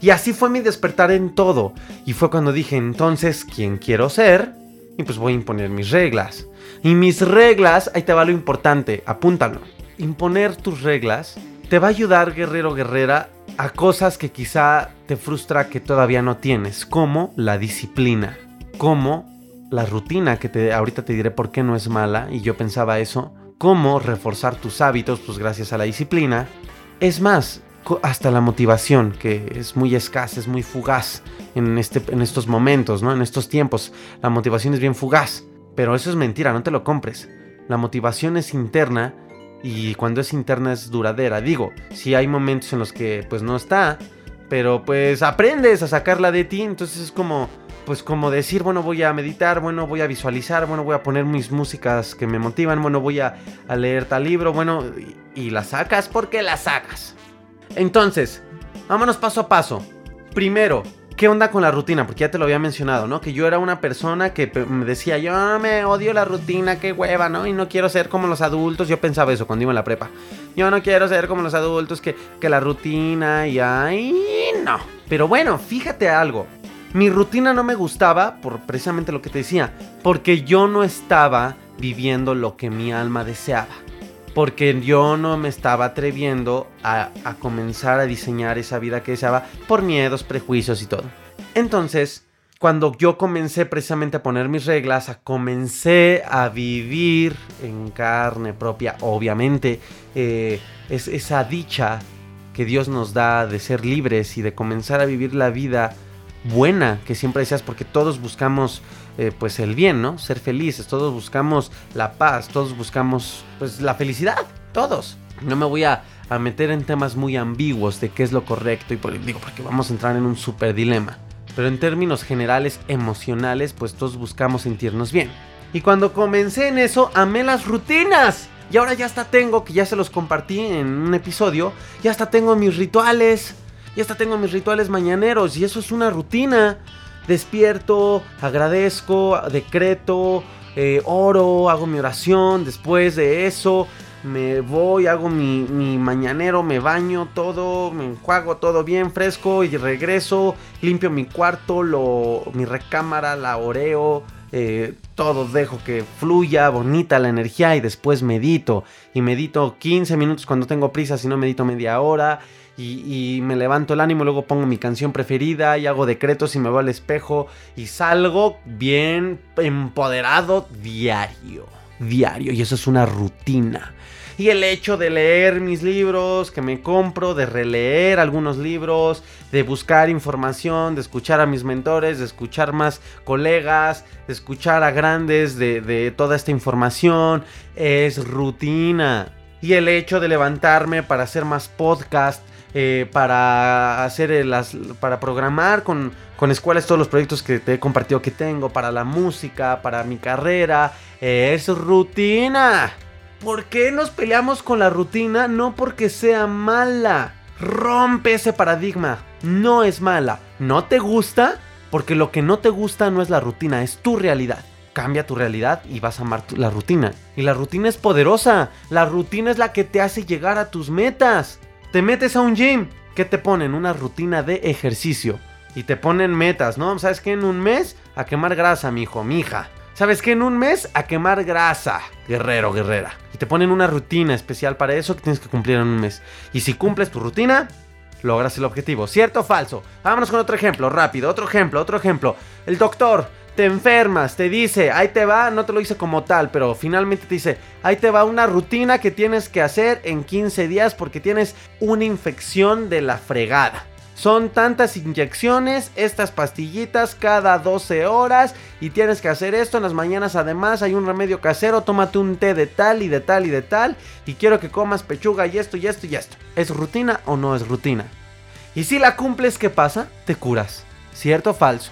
Y así fue mi despertar en todo. Y fue cuando dije, entonces, ¿quién quiero ser? Y pues voy a imponer mis reglas. Y mis reglas, ahí te va lo importante, apúntalo. Imponer tus reglas te va a ayudar, guerrero guerrera, a cosas que quizá te frustra que todavía no tienes, como la disciplina, como la rutina, que te, ahorita te diré por qué no es mala, y yo pensaba eso, cómo reforzar tus hábitos, pues gracias a la disciplina. Es más, hasta la motivación, que es muy escasa, es muy fugaz en, este, en estos momentos, ¿no? En estos tiempos. La motivación es bien fugaz, pero eso es mentira, no te lo compres. La motivación es interna y cuando es interna es duradera. Digo, si hay momentos en los que pues no está, pero pues aprendes a sacarla de ti, entonces es como pues como decir, bueno, voy a meditar, bueno, voy a visualizar, bueno, voy a poner mis músicas que me motivan, bueno, voy a, leer tal libro, bueno, y, y la sacas porque la sacas. Entonces, vámonos paso a paso. Primero, ¿qué onda con la rutina? Porque ya te lo había mencionado, ¿no? Que yo era una persona que me decía, yo me odio la rutina, qué hueva, ¿no? Y no quiero ser como los adultos. Yo pensaba eso cuando iba en la prepa. Yo no quiero ser como los adultos, que, que la rutina y ay, no. Pero bueno, fíjate algo. Mi rutina no me gustaba por precisamente lo que te decía, porque yo no estaba viviendo lo que mi alma deseaba. Porque yo no me estaba atreviendo a, comenzar a diseñar esa vida que deseaba por miedos, prejuicios y todo. Entonces, cuando yo comencé precisamente a poner mis reglas, a comencé a vivir en carne propia, obviamente, eh, es esa dicha que Dios nos da de ser libres y de comenzar a vivir la vida buena que siempre decías, porque todos buscamos eh, pues el bien, ¿no? Ser felices, todos buscamos la paz, todos buscamos pues la felicidad, todos. No me voy a, meter en temas muy ambiguos de qué es lo correcto y por, digo porque vamos a entrar en un super dilema. Pero en términos generales, emocionales, pues todos buscamos sentirnos bien. Y cuando comencé en eso, amé las rutinas. Y ahora ya hasta tengo, que ya se los compartí en un episodio, ya hasta tengo mis rituales, ya hasta tengo mis rituales mañaneros y eso es una rutina. Despierto, agradezco, decreto, eh, oro, hago mi oración. Después de eso, me voy, hago mi, mañanero, me baño todo, me enjuago todo bien fresco y regreso, limpio mi cuarto, lo, mi recámara, la oreo, eh, todo dejo que fluya, bonita la energía y después medito. Y medito 15 minutos cuando tengo prisa, si no medito media hora y, me levanto el ánimo, luego pongo mi canción preferida y hago decretos y me voy al espejo y salgo bien empoderado diario, diario y eso es una rutina. Y el hecho de leer mis libros que me compro, de releer algunos libros, de buscar información, de escuchar a mis mentores, de escuchar más colegas, de escuchar a grandes de, de toda esta información, es rutina. Y el hecho de levantarme para hacer más podcast, eh, para hacer las, para programar con, con escuelas todos los proyectos que te he compartido que tengo, para la música, para mi carrera, es rutina. ¿Por qué nos peleamos con la rutina? No porque sea mala. Rompe ese paradigma. No es mala. ¿No te gusta? Porque lo que no te gusta no es la rutina, es tu realidad. Cambia tu realidad y vas a amar la rutina. Y la rutina es poderosa. La rutina es la que te hace llegar a tus metas. Te metes a un gym, ¿qué te ponen? Una rutina de ejercicio. Y te ponen metas, ¿no? ¿Sabes qué? En un mes a quemar grasa, mi hijo, mi hija. ¿Sabes qué? En un mes a quemar grasa, guerrero, guerrera. Y te ponen una rutina especial para eso que tienes que cumplir en un mes. Y si cumples tu rutina, logras el objetivo. ¿Cierto o falso? Vámonos con otro ejemplo, rápido. Otro ejemplo, otro ejemplo. El doctor te enfermas, te dice, ahí te va, no te lo dice como tal, pero finalmente te dice, ahí te va una rutina que tienes que hacer en 15 días porque tienes una infección de la fregada. Son tantas inyecciones, estas pastillitas cada 12 horas y tienes que hacer esto en las mañanas. Además hay un remedio casero, tómate un té de tal y de tal y de tal y quiero que comas pechuga y esto y esto y esto. ¿Es rutina o no es rutina? Y si la cumples, ¿qué pasa? Te curas. ¿Cierto o falso?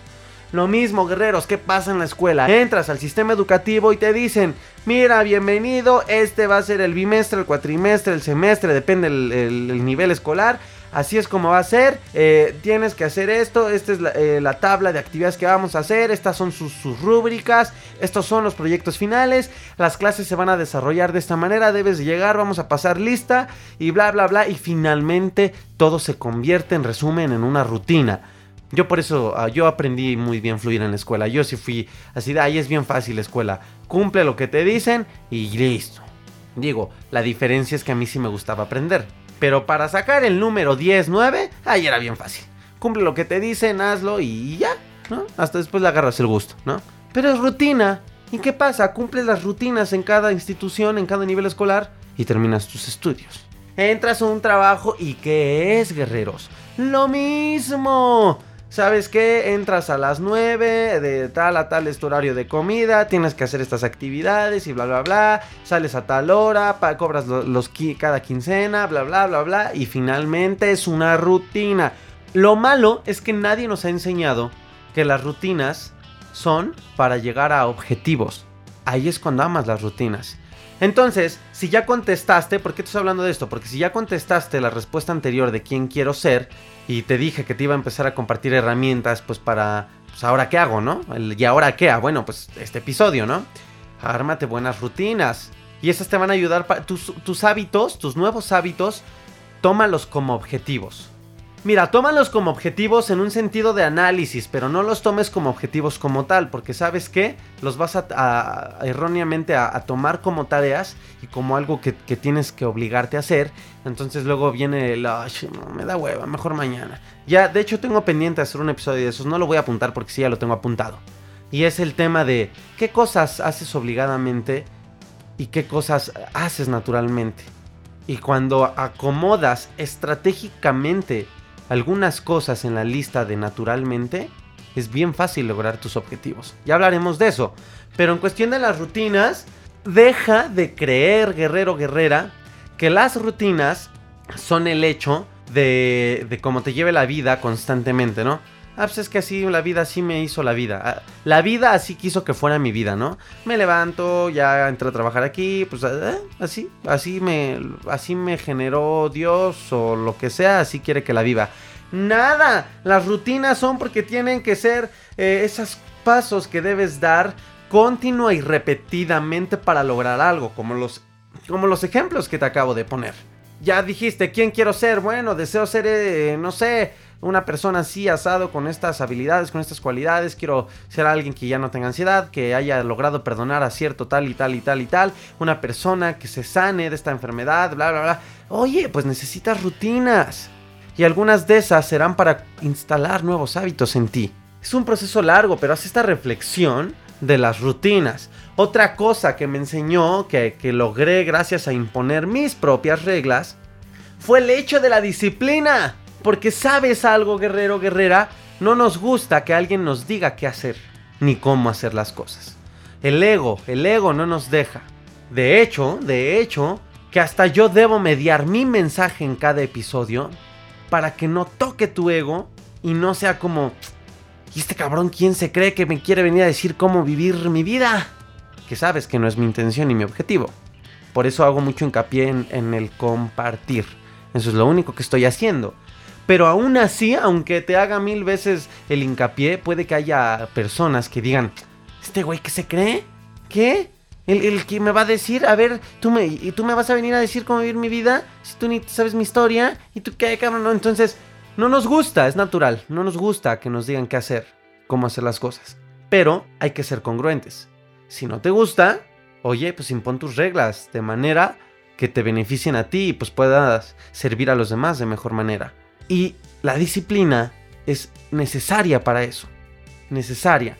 Lo mismo, guerreros, ¿qué pasa en la escuela? Entras al sistema educativo y te dicen, mira, bienvenido, este va a ser el bimestre, el cuatrimestre, el semestre, depende el, nivel escolar. así es como va a ser, eh, tienes que hacer esto, esta es eh, la, tabla de actividades que vamos a hacer, estas son sus, sus, rúbricas, estos son los proyectos finales, las clases se van a desarrollar de esta manera, debes llegar, vamos a pasar lista y bla, bla, bla, y finalmente todo se convierte en resumen en una rutina. Yo por eso, ah, yo aprendí muy bien fluir en la escuela. Yo sí fui así de ahí es bien fácil la escuela. Cumple lo que te dicen y listo. Digo, la diferencia es que a mí sí me gustaba aprender. Pero para sacar el número 10, 9, ahí era bien fácil. Cumple lo que te dicen, hazlo y ya, ¿no? Hasta después le agarras el gusto, ¿no? Pero es rutina. ¿Y qué pasa? Cumples las rutinas en cada institución, en cada nivel escolar y terminas tus estudios. Entras a un trabajo y ¿qué es, guerreros? Lo mismo. ¿Sabes qué? Entras a las 9 de tal a tal este horario de comida, tienes que hacer estas actividades y bla bla bla, sales a tal hora, cobras los, cada quincena, bla bla bla bla y finalmente es una rutina. Lo malo es que nadie nos ha enseñado que las rutinas son para llegar a objetivos. Ahí es cuando amas las rutinas. Entonces, si ya contestaste, ¿por qué estoy hablando de esto? Porque si ya contestaste la respuesta anterior de quién quiero ser y te dije que te iba a empezar a compartir herramientas, pues para, pues ahora qué hago, ¿no? y ahora qué, ah, bueno, pues este episodio, ¿no? Ármate buenas rutinas y esas te van a ayudar para tus hábitos, tus nuevos hábitos, tómalos como objetivos. Mira, tómalos como objetivos en un sentido de análisis, pero no los tomes como objetivos como tal, porque sabes que los vas a, erróneamente a, tomar como tareas y como algo que, tienes que obligarte a hacer. Entonces luego viene el, me da hueva, mejor mañana. Ya, de hecho tengo pendiente hacer un episodio de esos, no lo voy a apuntar porque sí ya lo tengo apuntado. Y es el tema de qué cosas haces obligadamente y qué cosas haces naturalmente. Y cuando acomodas estratégicamente algunas cosas en la lista de naturalmente, es bien fácil lograr tus objetivos. Ya hablaremos de eso. Pero en cuestión de las rutinas, deja de creer, guerrero, guerrera, que las rutinas son el hecho de, de cómo te lleve la vida constantemente, ¿no? Ah, pues es que así la vida así me hizo la vida. Ah, la vida así quiso que fuera mi vida, ¿no? Me levanto, ya entré a trabajar aquí, pues ah, así, así me, así me generó Dios o lo que sea, así quiere que la viva. Nada, las rutinas son porque tienen que ser eh, esos pasos que debes dar continua y repetidamente para lograr algo, como los, como los ejemplos que te acabo de poner. Ya dijiste, ¿quién quiero ser? Bueno, deseo ser, eh, no sé, una persona así asado con estas habilidades, con estas cualidades. Quiero ser alguien que ya no tenga ansiedad, que haya logrado perdonar a cierto tal y tal y tal y tal. Una persona que se sane de esta enfermedad, bla, bla, bla. Oye, pues necesitas rutinas. Y algunas de esas serán para instalar nuevos hábitos en ti. Es un proceso largo, pero haz esta reflexión de las rutinas. Otra cosa que me enseñó, que, que logré gracias a imponer mis propias reglas, fue el hecho de la disciplina. Porque sabes algo, guerrero, guerrera, no nos gusta que alguien nos diga qué hacer, ni cómo hacer las cosas. El ego, el ego no nos deja. De hecho, de hecho, que hasta yo debo mediar mi mensaje en cada episodio para que no toque tu ego y no sea como, ¿y este cabrón quién se cree que me quiere venir a decir cómo vivir mi vida? Que sabes que no es mi intención ni mi objetivo. Por eso hago mucho hincapié en, en el compartir. Eso es lo único que estoy haciendo. Pero aún así, aunque te haga mil veces el hincapié, puede que haya personas que digan, ¿este güey qué se cree? ¿Qué? El, que me va a decir, a ver, tú me, y tú me vas a venir a decir cómo vivir mi vida, si tú ni sabes mi historia, y tú qué, cabrón, no, entonces, no nos gusta, es natural, no nos gusta que nos digan qué hacer, cómo hacer las cosas. Pero hay que ser congruentes. Si no te gusta, oye, pues impon tus reglas de manera que te beneficien a ti y pues puedas servir a los demás de mejor manera. Y la disciplina es necesaria para eso. Necesaria.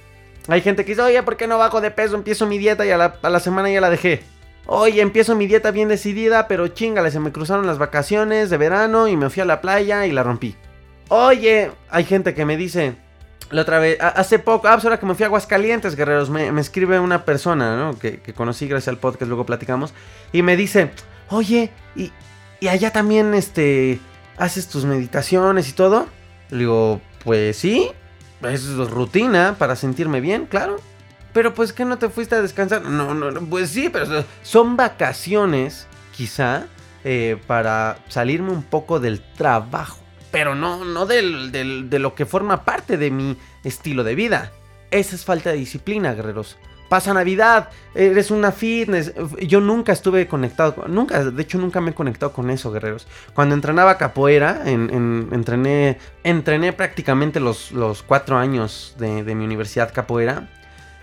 Hay gente que dice, oye, ¿por qué no bajo de peso? Empiezo mi dieta y a la, semana ya la dejé. Oye, empiezo mi dieta bien decidida, pero chingale, se me cruzaron las vacaciones de verano y me fui a la playa y la rompí. Oye, hay gente que me dice, la otra vez, hace poco, ah, pues ahora que me fui a Aguascalientes, guerreros, me, escribe una persona, ¿no? Que, conocí gracias al podcast, luego platicamos, y me dice, oye, y, y allá también, este, haces tus meditaciones y todo. Le digo, pues sí, es rutina para sentirme bien, claro. Pero pues que no te fuiste a descansar. No, no, pues sí, pero son vacaciones, quizá, eh, para salirme un poco del trabajo. Pero no, no del, del, de lo que forma parte de mi estilo de vida. Esa es falta de disciplina, guerreros pasa Navidad, eres una fitness. Yo nunca estuve conectado, nunca, de hecho nunca me he conectado con eso, guerreros. Cuando entrenaba capoeira, en, entrené, entrené prácticamente los, los cuatro años de, mi universidad capoeira.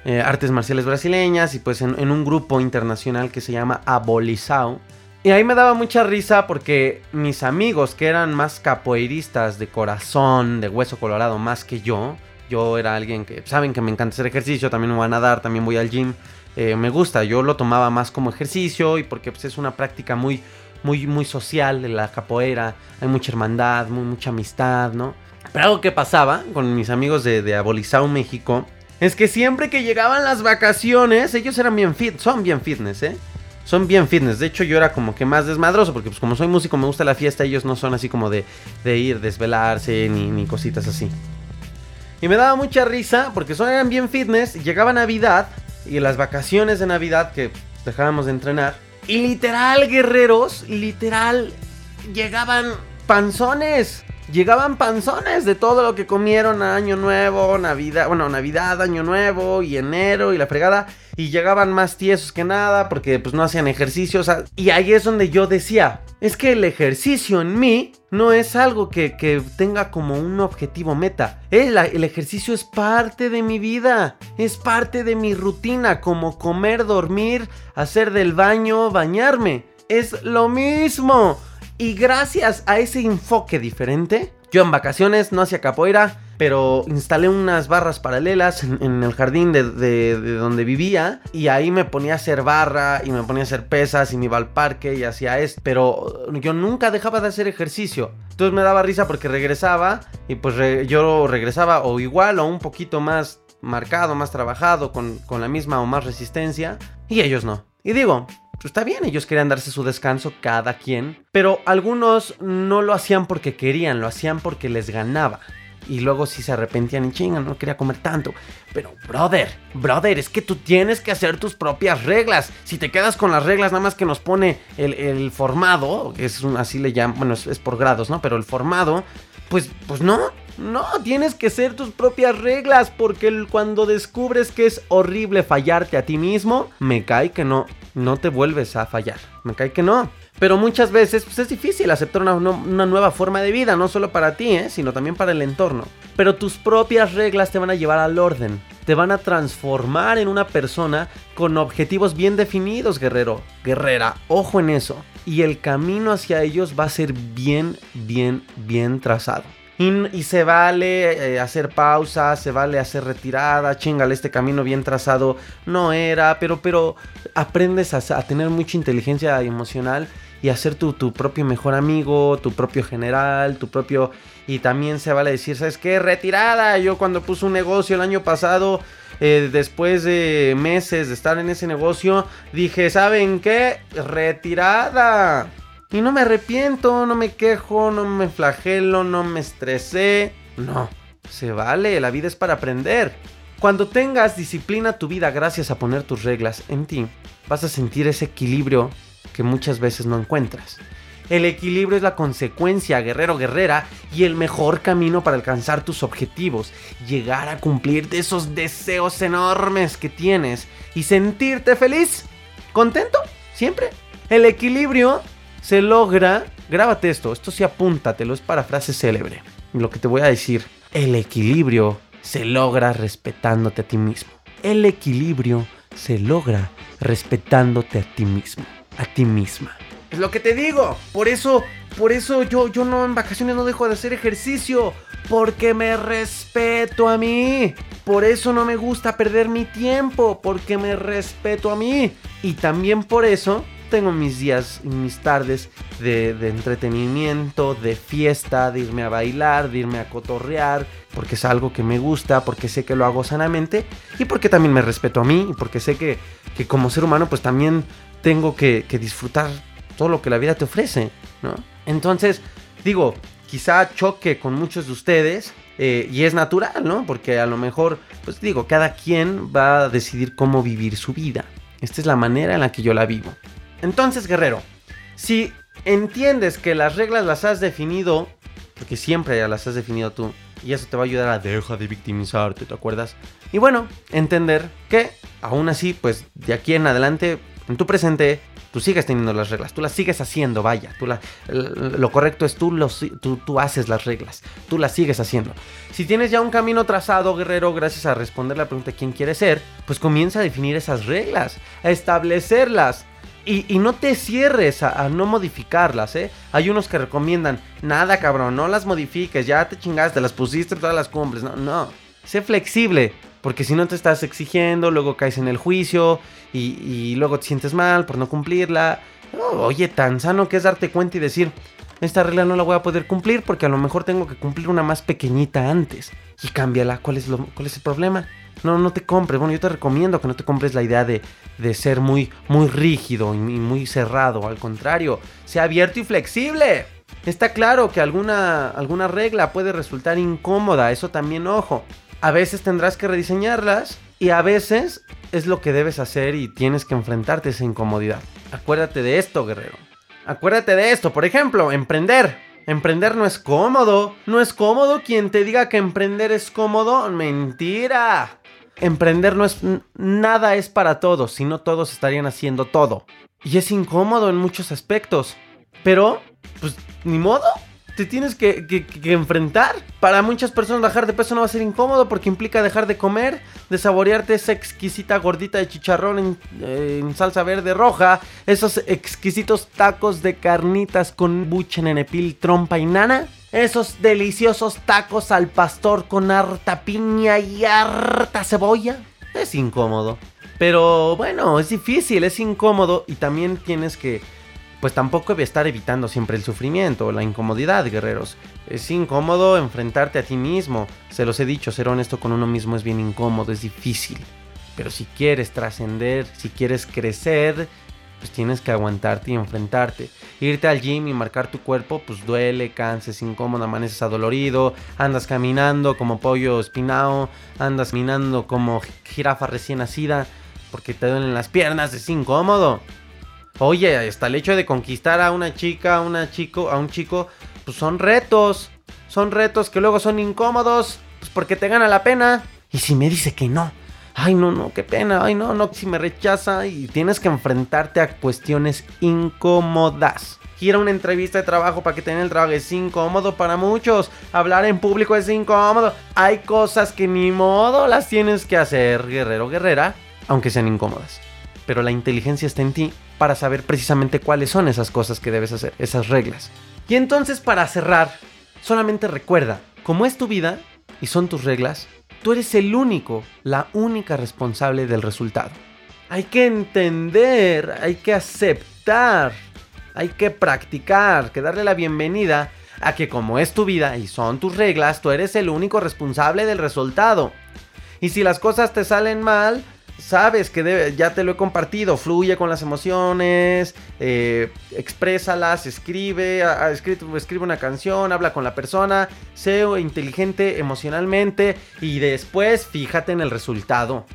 Eh, artes marciales brasileñas y pues en, en, un grupo internacional que se llama Abolizao. Y ahí me daba mucha risa porque mis amigos que eran más capoeiristas de corazón, de hueso colorado más que yo, yo era alguien que saben que me encanta hacer ejercicio, también me voy a nadar, también voy al gym. Eh, me gusta, yo lo tomaba más como ejercicio y porque pues, es una práctica muy, muy, muy social de la capoeira. Hay mucha hermandad, muy, mucha amistad, ¿no? Pero algo que pasaba con mis amigos de, de Abolizao, México, es que siempre que llegaban las vacaciones, ellos eran bien fit, son bien fitness, ¿eh? Son bien fitness. De hecho, yo era como que más desmadroso, porque pues como soy músico, me gusta la fiesta, ellos no son así como de, de ir, desvelarse, ni, ni cositas así. Y me daba mucha risa porque son eran bien fitness. Llegaba Navidad y las vacaciones de Navidad que dejábamos de entrenar. Y literal, guerreros, literal, llegaban panzones. Llegaban panzones de todo lo que comieron a Año Nuevo, Navidad, bueno, Navidad, Año Nuevo y enero y la fregada. Y llegaban más tiesos que nada porque pues no hacían ejercicio. y ahí es donde yo decía, es que el ejercicio en mí no es algo que, tenga como un objetivo meta. El, el, ejercicio es parte de mi vida, es parte de mi rutina, como comer, dormir, hacer del baño, bañarme. Es lo mismo. Y gracias a ese enfoque diferente, yo en vacaciones no hacía capoeira, pero instalé unas barras paralelas en, el jardín de, donde vivía y ahí me ponía a hacer barra y me ponía a hacer pesas y me iba al parque y hacía esto, pero yo nunca dejaba de hacer ejercicio. Entonces me daba risa porque regresaba y pues yo regresaba o igual o un poquito más marcado, más trabajado, con, con la misma o más resistencia y ellos no. Y digo, pues está bien, ellos querían darse su descanso cada quien, pero algunos no lo hacían porque querían, lo hacían porque les ganaba y luego si se arrepentían y chingan, no quería comer tanto. Pero, brother, brother, es que tú tienes que hacer tus propias reglas. Si te quedas con las reglas nada más que nos pone el, formado, que es un, así le llaman, bueno, es, por grados, ¿no? Pero el formado, pues, pues no, no, tienes que hacer tus propias reglas porque cuando descubres que es horrible fallarte a ti mismo, me cae que no, no te vuelves a fallar. Me cae que no. Pero muchas veces pues, es difícil aceptar una, nueva forma de vida, no solo para ti, ¿eh? sino también para el entorno. Pero tus propias reglas te van a llevar al orden, te van a transformar en una persona con objetivos bien definidos, guerrero, guerrera, ojo en eso. Y el camino hacia ellos va a ser bien, bien, bien trazado. Y, se vale eh, hacer pausa, se vale hacer retirada, chingale, este camino bien trazado no era, pero, pero aprendes a, a tener mucha inteligencia emocional y hacer tu, tu, propio mejor amigo, tu propio general, tu propio... Y también se vale decir, ¿sabes qué? Retirada. Yo cuando puse un negocio el año pasado, eh, después de meses de estar en ese negocio, dije, ¿saben qué? Retirada. Y no me arrepiento, no me quejo, no me flagelo, no me estresé. No, se vale, la vida es para aprender. Cuando tengas disciplina tu vida gracias a poner tus reglas en ti, vas a sentir ese equilibrio que muchas veces no encuentras. El equilibrio es la consecuencia, guerrero, guerrera, y el mejor camino para alcanzar tus objetivos, llegar a cumplir de esos deseos enormes que tienes y sentirte feliz, contento, siempre. El equilibrio se logra, grábate esto, esto sí apúntatelo, es para frase célebre. Lo que te voy a decir, el equilibrio se logra respetándote a ti mismo. El equilibrio se logra respetándote a ti mismo, a ti misma. Es lo que te digo. Por eso, por eso yo, yo no en vacaciones no dejo de hacer ejercicio. Porque me respeto a mí. Por eso no me gusta perder mi tiempo. Porque me respeto a mí. Y también por eso tengo mis días mis tardes de, entretenimiento, de fiesta, de irme a bailar, de irme a cotorrear, porque es algo que me gusta, porque sé que lo hago sanamente y porque también me respeto a mí porque sé que, como ser humano pues también tengo que, disfrutar todo lo que la vida te ofrece, ¿no? Entonces, digo, quizá choque con muchos de ustedes eh, y es natural, ¿no? Porque a lo mejor, pues digo, cada quien va a decidir cómo vivir su vida. Esta es la manera en la que yo la vivo. Entonces, guerrero, si entiendes que las reglas las has definido, porque siempre las has definido tú, y eso te va a ayudar a dejar de victimizarte, ¿te acuerdas? Y bueno, entender que aún así, pues de aquí en adelante, en tu presente, tú sigues teniendo las reglas, tú las sigues haciendo, vaya, tú lo correcto es tú, tú, tú haces las reglas, tú las sigues haciendo. Si tienes ya un camino trazado, guerrero, gracias a responder la pregunta quién quieres ser, pues comienza a definir esas reglas, a establecerlas. Y, no te cierres a, no modificarlas, ¿eh? Hay unos que recomiendan, nada cabrón, no las modifiques, ya te chingaste, las pusiste, todas las cumples. No, no. Sé flexible, porque si no te estás exigiendo, luego caes en el juicio y, luego te sientes mal por no cumplirla. oye, tan sano que es darte cuenta y decir, esta regla no la voy a poder cumplir porque a lo mejor tengo que cumplir una más pequeñita antes. Y cámbiala, ¿cuál es, lo, cuál es el problema? No, no te compres. Bueno, yo te recomiendo que no te compres la idea de, ser muy, muy rígido y muy cerrado. Al contrario, sea abierto y flexible. Está claro que alguna, alguna regla puede resultar incómoda, eso también ojo. A veces tendrás que rediseñarlas y a veces es lo que debes hacer y tienes que enfrentarte a esa incomodidad. Acuérdate de esto, guerrero. Acuérdate de esto, por ejemplo, emprender. Emprender no es cómodo. No es cómodo quien te diga que emprender es cómodo. Mentira. Emprender no es nada es para todos, si no todos estarían haciendo todo. Y es incómodo en muchos aspectos. Pero, pues, ni modo te tienes que, enfrentar. Para muchas personas bajar de peso no va a ser incómodo porque implica dejar de comer, de saborearte esa exquisita gordita de chicharrón en, salsa verde roja, esos exquisitos tacos de carnitas con buche, nenepil, trompa y nana. Esos deliciosos tacos al pastor con harta piña y harta cebolla. Es incómodo. Pero bueno, es difícil, es incómodo y también tienes que pues tampoco debe estar evitando siempre el sufrimiento o la incomodidad, guerreros. Es incómodo enfrentarte a ti mismo. Se los he dicho, ser honesto con uno mismo es bien incómodo, es difícil. Pero si quieres trascender, si quieres crecer, pues tienes que aguantarte y enfrentarte. Irte al gym y marcar tu cuerpo, pues duele, canses, incómodo, amaneces adolorido, andas caminando como pollo espinado, andas caminando como jirafa recién nacida, porque te duelen las piernas, es incómodo. Oye, hasta el hecho de conquistar a una chica, a una chico, a un chico, pues son retos. Son retos que luego son incómodos, pues porque te gana la pena. Y si me dice que no, ay no, no, qué pena, ay no, no, si me rechaza y tienes que enfrentarte a cuestiones incómodas. Ir a una entrevista de trabajo para que tengan el trabajo es incómodo para muchos. Hablar en público es incómodo. Hay cosas que ni modo las tienes que hacer, guerrero, guerrera, aunque sean incómodas. Pero la inteligencia está en ti para saber precisamente cuáles son esas cosas que debes hacer, esas reglas. Y entonces para cerrar, solamente recuerda, como es tu vida y son tus reglas, tú eres el único, la única responsable del resultado. Hay que entender, hay que aceptar, hay que practicar, que darle la bienvenida a que como es tu vida y son tus reglas, tú eres el único responsable del resultado. Y si las cosas te salen mal, sabes que ya te lo he compartido, fluye con las emociones, eh, exprésalas, escribe, escribe, una canción, habla con la persona, sé inteligente emocionalmente y después fíjate en el resultado.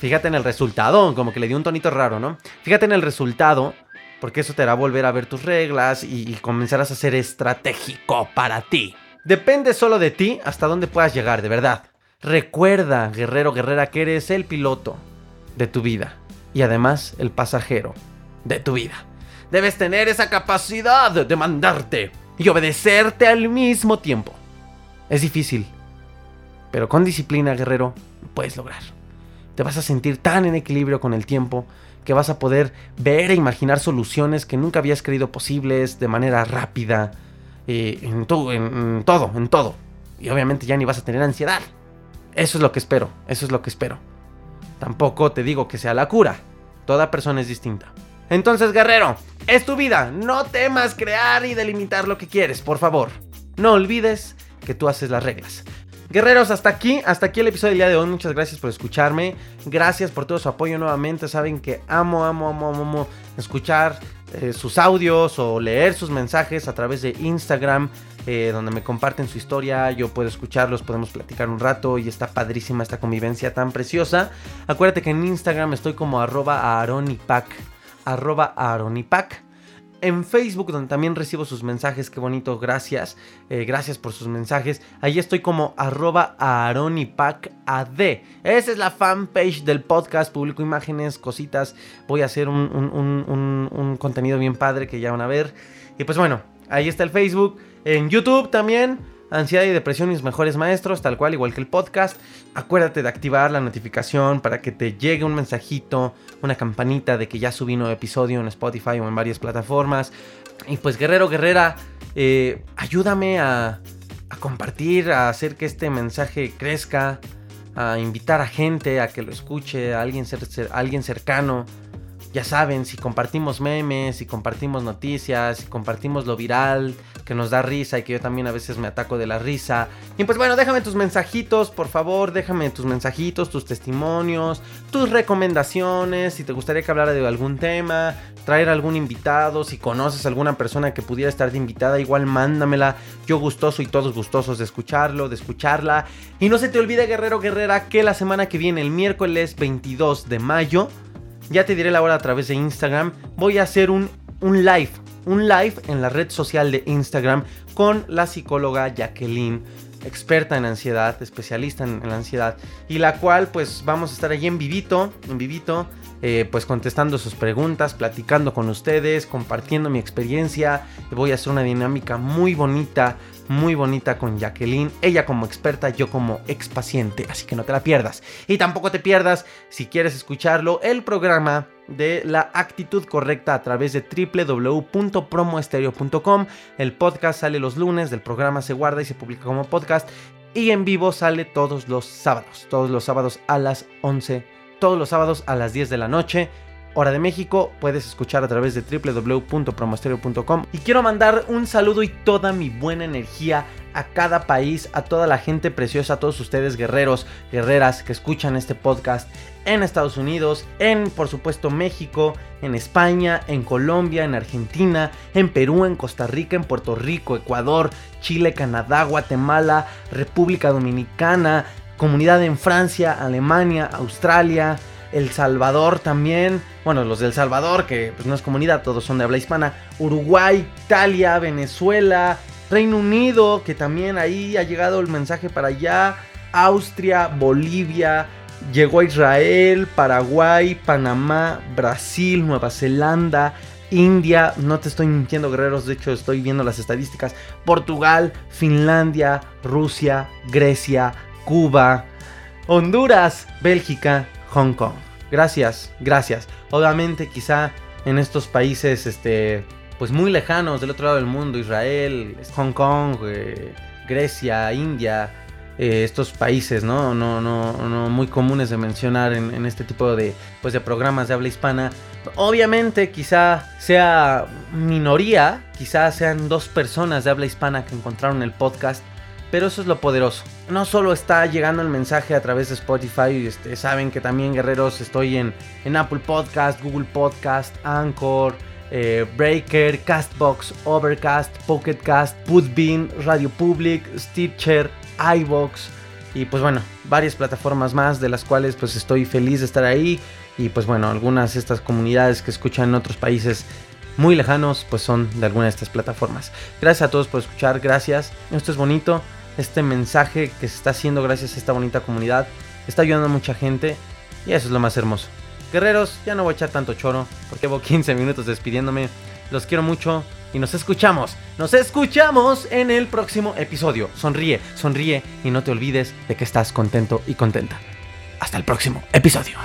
Fíjate en el resultado, como que le dio un tonito raro, ¿no? Fíjate en el resultado, porque eso te hará volver a ver tus reglas y, y comenzarás a ser estratégico para ti. Depende solo de ti hasta dónde puedas llegar, de verdad. Recuerda, guerrero, guerrera, que eres el piloto de tu vida y además el pasajero de tu vida. Debes tener esa capacidad de mandarte y obedecerte al mismo tiempo. Es difícil, pero con disciplina, guerrero, puedes lograr. Te vas a sentir tan en equilibrio con el tiempo que vas a poder ver e imaginar soluciones que nunca habías creído posibles de manera rápida, eh, en, en todo, en todo. Y obviamente ya ni vas a tener ansiedad. Eso es lo que espero, eso es lo que espero. Tampoco te digo que sea la cura. Toda persona es distinta. Entonces, guerrero, es tu vida. No temas crear y delimitar lo que quieres, por favor. No olvides que tú haces las reglas. Guerreros, hasta aquí, hasta aquí el episodio del día de hoy. Muchas gracias por escucharme. Gracias por todo su apoyo nuevamente. Saben que amo, amo, amo, amo, escuchar eh, sus audios o leer sus mensajes a través de Instagram. Eh, donde me comparten su historia, yo puedo escucharlos, podemos platicar un rato y está padrísima esta convivencia tan preciosa. Acuérdate que en Instagram estoy como arroba aronipac, arroba aronipac. en Facebook, donde también recibo sus mensajes. Qué bonito, gracias. Eh, gracias por sus mensajes. Ahí estoy como arroba aaronipacad. Esa es la fanpage del podcast. Publico imágenes, cositas. Voy a hacer un, contenido bien padre que ya van a ver. Y pues bueno, ahí está el Facebook. En YouTube también ansiedad y depresión mis mejores maestros, tal cual, igual que el podcast. Acuérdate de activar la notificación para que te llegue un mensajito, una campanita de que ya subí un nuevo episodio en Spotify o en varias plataformas. Y pues guerrero, guerrera, eh, ayúdame a, compartir, a hacer que este mensaje crezca, a invitar a gente a que lo escuche, a alguien, a alguien cercano. Ya saben, si compartimos memes, si compartimos noticias, si compartimos lo viral, que nos da risa y que yo también a veces me ataco de la risa. Y pues bueno, déjame tus mensajitos, por favor, déjame tus mensajitos, tus testimonios, tus recomendaciones, si te gustaría que hablara de algún tema, traer algún invitado, si conoces a alguna persona que pudiera estar de invitada, igual mándamela. Yo gustoso y todos gustosos de escucharlo, de escucharla. Y no se te olvide, guerrero, guerrera, que la semana que viene, el miércoles 22 de mayo, ya te diré la hora a través de Instagram. Voy a hacer un, un live, un live en la red social de Instagram con la psicóloga Jacqueline experta en ansiedad, especialista en, la ansiedad, y la cual pues vamos a estar allí en vivito, en vivito, eh, pues contestando sus preguntas, platicando con ustedes, compartiendo mi experiencia. Voy a hacer una dinámica muy bonita, muy bonita con Jacqueline. Ella como experta, yo como ex paciente, así que no te la pierdas. Y tampoco te pierdas, si quieres escucharlo, el programa de la actitud correcta a través de www.promoestereo.com. El podcast sale los lunes, del programa se guarda y se publica como podcast. Y en vivo sale todos los sábados, todos los sábados a las 11 todos los sábados a las 10 de la noche. Hora de México, puedes escuchar a través de www.promostereo.com. Y quiero mandar un saludo y toda mi buena energía a cada país, a toda la gente preciosa, a todos ustedes guerreros, guerreras que escuchan este podcast en Estados Unidos, en por supuesto México, en España, en Colombia, en Argentina, en Perú, en Costa Rica, en Puerto Rico, Ecuador, Chile, Canadá, Guatemala, República Dominicana, comunidad en Francia, Alemania, Australia, El Salvador también. Bueno, los del Salvador, que pues, no es comunidad, todos son de habla hispana. Uruguay, Italia, Venezuela, Reino Unido, que también ahí ha llegado el mensaje para allá. Austria, Bolivia, llegó a Israel, Paraguay, Panamá, Brasil, Nueva Zelanda, India, no te estoy mintiendo guerreros, de hecho estoy viendo las estadísticas, Portugal, Finlandia, Rusia, Grecia, Cuba, Honduras, Bélgica, Hong Kong. Gracias, gracias. Obviamente quizá en estos países este pues muy lejanos del otro lado del mundo, Israel, Hong Kong, eh, Grecia, India, eh, estos países, ¿no? No, no, no muy comunes de mencionar en, en, este tipo de, pues, de programas de habla hispana. Obviamente quizá sea minoría, quizá sean dos personas de habla hispana que encontraron el podcast pero eso es lo poderoso. No solo está llegando el mensaje a través de Spotify, este, saben que también guerreros estoy en, en Apple Podcast, Google Podcast, Anchor, eh, Breaker, Castbox, Overcast, Pocketcast, Putbean, Radio Public, Stitcher, iBox y pues bueno, varias plataformas más de las cuales pues estoy feliz de estar ahí y pues bueno, algunas de estas comunidades que escuchan en otros países muy lejanos pues son de alguna de estas plataformas. Gracias a todos por escuchar, gracias. Esto es bonito este mensaje que se está haciendo gracias a esta bonita comunidad. Está ayudando a mucha gente y eso es lo más hermoso. Guerreros, ya no voy a echar tanto choro porque llevo 15 minutos despidiéndome. Los quiero mucho y nos escuchamos. Nos escuchamos en el próximo episodio. Sonríe, sonríe y no te olvides de que estás contento y contenta. Hasta el próximo episodio.